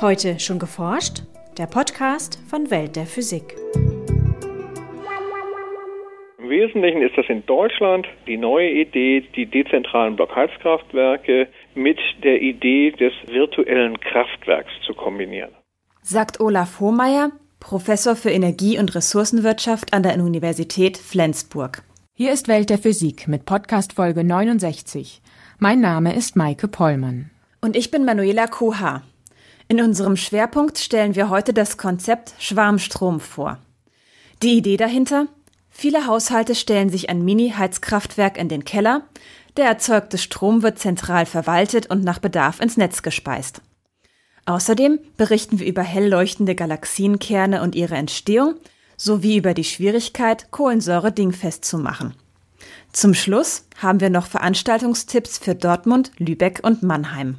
Heute schon geforscht? Der Podcast von Welt der Physik. Im Wesentlichen ist das in Deutschland die neue Idee, die dezentralen Blockheizkraftwerke mit der Idee des virtuellen Kraftwerks zu kombinieren. Sagt Olaf Hohmeier, Professor für Energie- und Ressourcenwirtschaft an der Universität Flensburg. Hier ist Welt der Physik mit Podcast Folge 69. Mein Name ist Maike Pollmann. Und ich bin Manuela Koha. In unserem Schwerpunkt stellen wir heute das Konzept Schwarmstrom vor. Die Idee dahinter? Viele Haushalte stellen sich ein Mini-Heizkraftwerk in den Keller, der erzeugte Strom wird zentral verwaltet und nach Bedarf ins Netz gespeist. Außerdem berichten wir über hell leuchtende Galaxienkerne und ihre Entstehung sowie über die Schwierigkeit, Kohlensäure dingfest zu machen. Zum Schluss haben wir noch Veranstaltungstipps für Dortmund, Lübeck und Mannheim.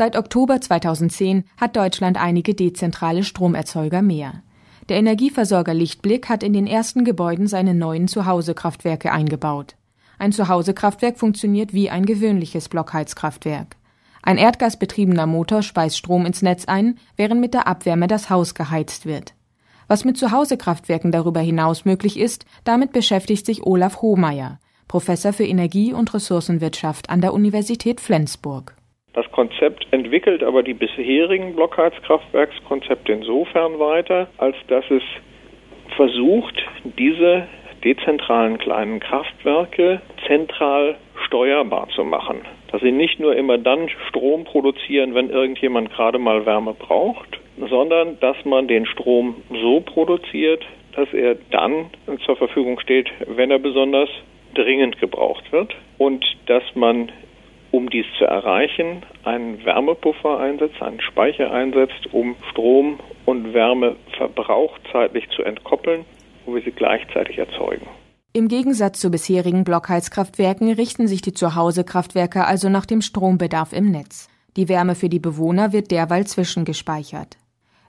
Seit Oktober 2010 hat Deutschland einige dezentrale Stromerzeuger mehr. Der Energieversorger Lichtblick hat in den ersten Gebäuden seine neuen Zuhausekraftwerke eingebaut. Ein Zuhausekraftwerk funktioniert wie ein gewöhnliches Blockheizkraftwerk. Ein erdgasbetriebener Motor speist Strom ins Netz ein, während mit der Abwärme das Haus geheizt wird. Was mit Zuhausekraftwerken darüber hinaus möglich ist, damit beschäftigt sich Olaf Hohmeier, Professor für Energie- und Ressourcenwirtschaft an der Universität Flensburg. Das Konzept entwickelt aber die bisherigen Blockheizkraftwerkskonzepte insofern weiter, als dass es versucht, diese dezentralen kleinen Kraftwerke zentral steuerbar zu machen. Dass sie nicht nur immer dann Strom produzieren, wenn irgendjemand gerade mal Wärme braucht, sondern dass man den Strom so produziert, dass er dann zur Verfügung steht, wenn er besonders dringend gebraucht wird und dass man um dies zu erreichen, einen Wärmepuffer einsetzt, einen Speicher einsetzt, um Strom und Wärmeverbrauch zeitlich zu entkoppeln, wo wir sie gleichzeitig erzeugen. Im Gegensatz zu bisherigen Blockheizkraftwerken richten sich die Zuhausekraftwerke also nach dem Strombedarf im Netz. Die Wärme für die Bewohner wird derweil zwischengespeichert.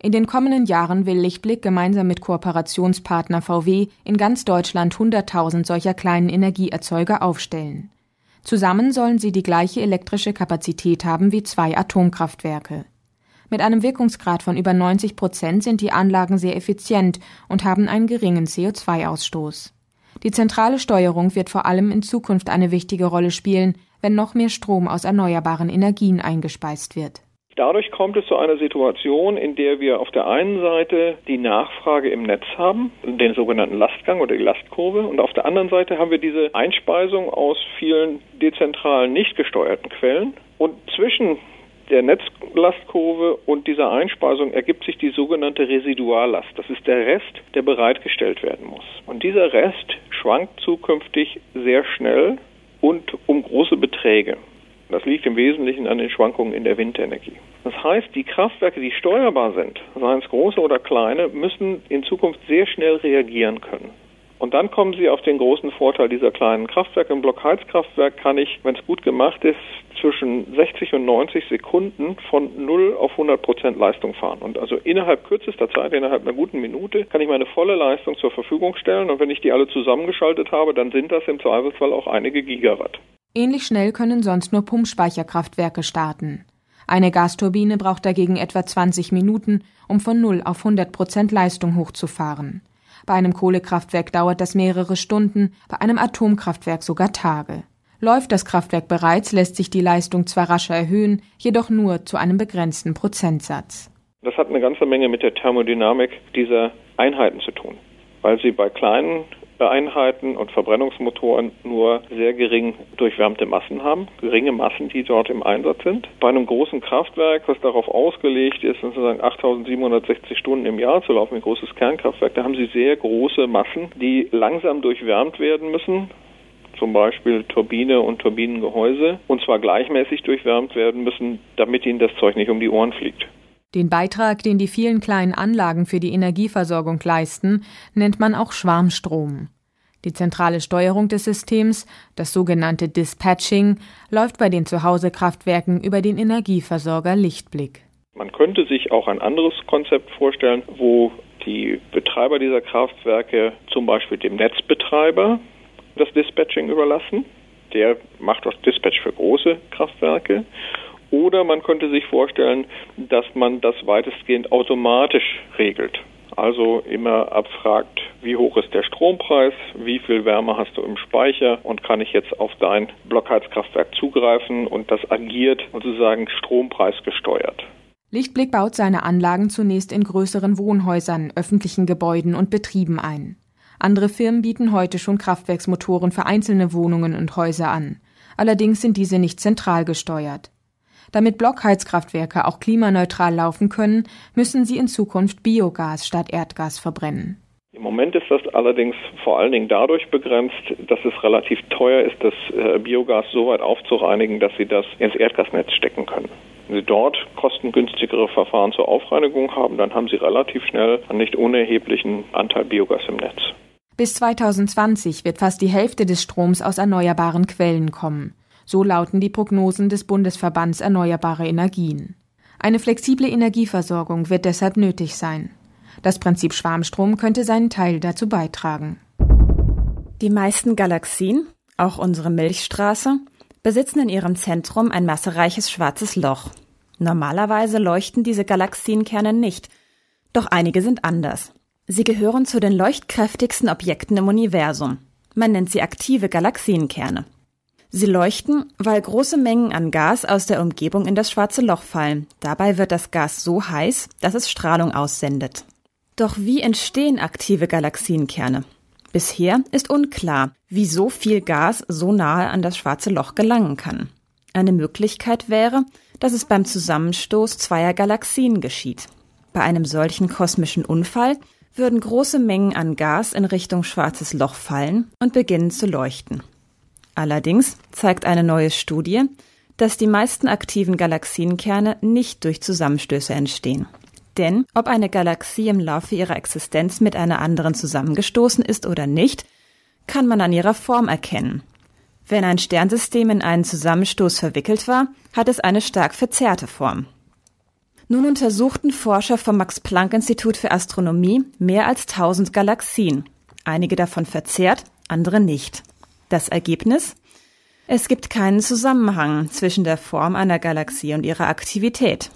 In den kommenden Jahren will Lichtblick gemeinsam mit Kooperationspartner VW in ganz Deutschland 100.000 solcher kleinen Energieerzeuger aufstellen. Zusammen sollen sie die gleiche elektrische Kapazität haben wie zwei Atomkraftwerke. Mit einem Wirkungsgrad von über 90 Prozent sind die Anlagen sehr effizient und haben einen geringen CO2-Ausstoß. Die zentrale Steuerung wird vor allem in Zukunft eine wichtige Rolle spielen, wenn noch mehr Strom aus erneuerbaren Energien eingespeist wird. Dadurch kommt es zu einer Situation, in der wir auf der einen Seite die Nachfrage im Netz haben, den sogenannten Lastgang oder die Lastkurve, und auf der anderen Seite haben wir diese Einspeisung aus vielen dezentralen, nicht gesteuerten Quellen. Und zwischen der Netzlastkurve und dieser Einspeisung ergibt sich die sogenannte Residuallast. Das ist der Rest, der bereitgestellt werden muss. Und dieser Rest schwankt zukünftig sehr schnell und um große Beträge. Das liegt im Wesentlichen an den Schwankungen in der Windenergie. Das heißt, die Kraftwerke, die steuerbar sind, seien es große oder kleine, müssen in Zukunft sehr schnell reagieren können. Und dann kommen Sie auf den großen Vorteil dieser kleinen Kraftwerke. Im Blockheizkraftwerk kann ich, wenn es gut gemacht ist, zwischen 60 und 90 Sekunden von 0 auf 100 Prozent Leistung fahren. Und also innerhalb kürzester Zeit, innerhalb einer guten Minute, kann ich meine volle Leistung zur Verfügung stellen. Und wenn ich die alle zusammengeschaltet habe, dann sind das im Zweifelsfall auch einige Gigawatt. Ähnlich schnell können sonst nur Pumpspeicherkraftwerke starten. Eine Gasturbine braucht dagegen etwa 20 Minuten, um von 0 auf 100 Prozent Leistung hochzufahren. Bei einem Kohlekraftwerk dauert das mehrere Stunden, bei einem Atomkraftwerk sogar Tage. Läuft das Kraftwerk bereits, lässt sich die Leistung zwar rascher erhöhen, jedoch nur zu einem begrenzten Prozentsatz. Das hat eine ganze Menge mit der Thermodynamik dieser Einheiten zu tun, weil sie bei kleinen Einheiten und Verbrennungsmotoren nur sehr gering durchwärmte Massen haben, geringe Massen, die dort im Einsatz sind. Bei einem großen Kraftwerk, was darauf ausgelegt ist, sozusagen 8760 Stunden im Jahr zu laufen, ein großes Kernkraftwerk, da haben sie sehr große Massen, die langsam durchwärmt werden müssen, zum Beispiel Turbine und Turbinengehäuse, und zwar gleichmäßig durchwärmt werden müssen, damit ihnen das Zeug nicht um die Ohren fliegt. Den Beitrag, den die vielen kleinen Anlagen für die Energieversorgung leisten, nennt man auch Schwarmstrom. Die zentrale Steuerung des Systems, das sogenannte Dispatching, läuft bei den Zuhausekraftwerken über den Energieversorger Lichtblick. Man könnte sich auch ein anderes Konzept vorstellen, wo die Betreiber dieser Kraftwerke zum Beispiel dem Netzbetreiber das Dispatching überlassen. Der macht das Dispatch für große Kraftwerke Oder man könnte sich vorstellen, dass man das weitestgehend automatisch regelt. Also immer abfragt, wie hoch ist der Strompreis, wie viel Wärme hast du im Speicher und kann ich jetzt auf dein Blockheizkraftwerk zugreifen und das agiert sozusagen strompreisgesteuert. Lichtblick baut seine Anlagen zunächst in größeren Wohnhäusern, öffentlichen Gebäuden und Betrieben ein. Andere Firmen bieten heute schon Kraftwerksmotoren für einzelne Wohnungen und Häuser an. Allerdings sind diese nicht zentral gesteuert. Damit Blockheizkraftwerke auch klimaneutral laufen können, müssen sie in Zukunft Biogas statt Erdgas verbrennen. Im Moment ist das allerdings vor allen Dingen dadurch begrenzt, dass es relativ teuer ist, das äh, Biogas so weit aufzureinigen, dass Sie das ins Erdgasnetz stecken können. Wenn Sie dort kostengünstigere Verfahren zur Aufreinigung haben, dann haben Sie relativ schnell einen nicht unerheblichen Anteil Biogas im Netz. Bis 2020 wird fast die Hälfte des Stroms aus erneuerbaren Quellen kommen. So lauten die Prognosen des Bundesverbands Erneuerbare Energien. Eine flexible Energieversorgung wird deshalb nötig sein. Das Prinzip Schwarmstrom könnte seinen Teil dazu beitragen. Die meisten Galaxien, auch unsere Milchstraße, besitzen in ihrem Zentrum ein massereiches schwarzes Loch. Normalerweise leuchten diese Galaxienkerne nicht, doch einige sind anders. Sie gehören zu den leuchtkräftigsten Objekten im Universum. Man nennt sie aktive Galaxienkerne. Sie leuchten, weil große Mengen an Gas aus der Umgebung in das schwarze Loch fallen. Dabei wird das Gas so heiß, dass es Strahlung aussendet. Doch wie entstehen aktive Galaxienkerne? Bisher ist unklar, wie so viel Gas so nahe an das schwarze Loch gelangen kann. Eine Möglichkeit wäre, dass es beim Zusammenstoß zweier Galaxien geschieht. Bei einem solchen kosmischen Unfall würden große Mengen an Gas in Richtung schwarzes Loch fallen und beginnen zu leuchten. Allerdings zeigt eine neue Studie, dass die meisten aktiven Galaxienkerne nicht durch Zusammenstöße entstehen. Denn ob eine Galaxie im Laufe ihrer Existenz mit einer anderen zusammengestoßen ist oder nicht, kann man an ihrer Form erkennen. Wenn ein Sternsystem in einen Zusammenstoß verwickelt war, hat es eine stark verzerrte Form. Nun untersuchten Forscher vom Max Planck Institut für Astronomie mehr als 1000 Galaxien, einige davon verzerrt, andere nicht. Das Ergebnis? Es gibt keinen Zusammenhang zwischen der Form einer Galaxie und ihrer Aktivität.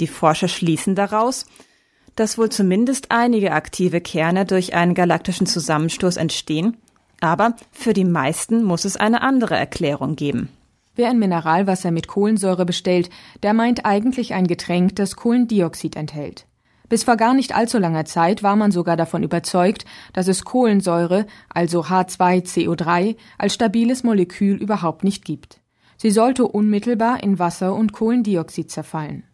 Die Forscher schließen daraus, dass wohl zumindest einige aktive Kerne durch einen galaktischen Zusammenstoß entstehen, aber für die meisten muss es eine andere Erklärung geben. Wer ein Mineralwasser mit Kohlensäure bestellt, der meint eigentlich ein Getränk, das Kohlendioxid enthält. Bis vor gar nicht allzu langer Zeit war man sogar davon überzeugt, dass es Kohlensäure, also H2CO3, als stabiles Molekül überhaupt nicht gibt. Sie sollte unmittelbar in Wasser und Kohlendioxid zerfallen.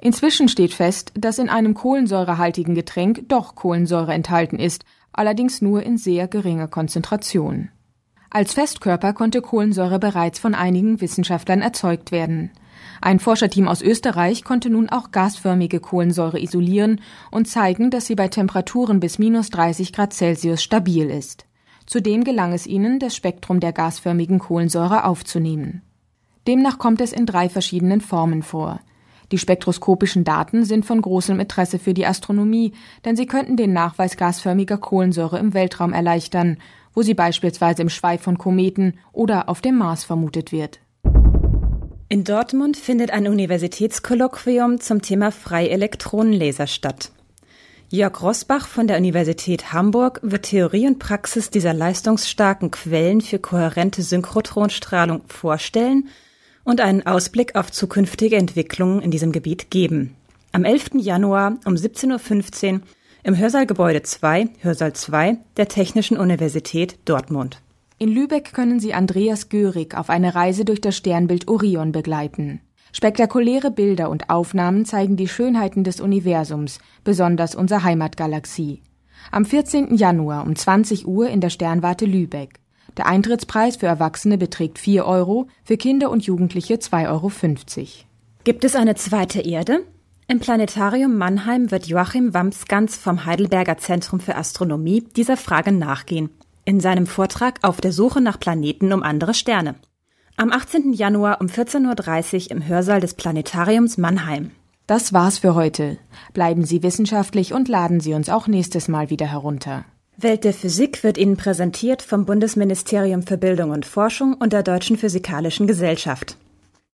Inzwischen steht fest, dass in einem kohlensäurehaltigen Getränk doch Kohlensäure enthalten ist, allerdings nur in sehr geringer Konzentration. Als Festkörper konnte Kohlensäure bereits von einigen Wissenschaftlern erzeugt werden. Ein Forscherteam aus Österreich konnte nun auch gasförmige Kohlensäure isolieren und zeigen, dass sie bei Temperaturen bis minus 30 Grad Celsius stabil ist. Zudem gelang es ihnen, das Spektrum der gasförmigen Kohlensäure aufzunehmen. Demnach kommt es in drei verschiedenen Formen vor. Die spektroskopischen Daten sind von großem Interesse für die Astronomie, denn sie könnten den Nachweis gasförmiger Kohlensäure im Weltraum erleichtern, wo sie beispielsweise im Schweif von Kometen oder auf dem Mars vermutet wird. In Dortmund findet ein Universitätskolloquium zum Thema Freielektronenlaser statt. Jörg Rosbach von der Universität Hamburg wird Theorie und Praxis dieser leistungsstarken Quellen für kohärente Synchrotronstrahlung vorstellen und einen Ausblick auf zukünftige Entwicklungen in diesem Gebiet geben. Am 11. Januar um 17.15 Uhr im Hörsaal Gebäude 2, Hörsaal 2 der Technischen Universität Dortmund. In Lübeck können Sie Andreas Görig auf eine Reise durch das Sternbild Orion begleiten. Spektakuläre Bilder und Aufnahmen zeigen die Schönheiten des Universums, besonders unserer Heimatgalaxie. Am 14. Januar um 20 Uhr in der Sternwarte Lübeck. Der Eintrittspreis für Erwachsene beträgt 4 Euro, für Kinder und Jugendliche 2,50 Euro. Gibt es eine zweite Erde? Im Planetarium Mannheim wird Joachim Wamsgans vom Heidelberger Zentrum für Astronomie dieser Frage nachgehen in seinem Vortrag Auf der Suche nach Planeten um andere Sterne. Am 18. Januar um 14.30 Uhr im Hörsaal des Planetariums Mannheim. Das war's für heute. Bleiben Sie wissenschaftlich und laden Sie uns auch nächstes Mal wieder herunter. Welt der Physik wird Ihnen präsentiert vom Bundesministerium für Bildung und Forschung und der Deutschen Physikalischen Gesellschaft.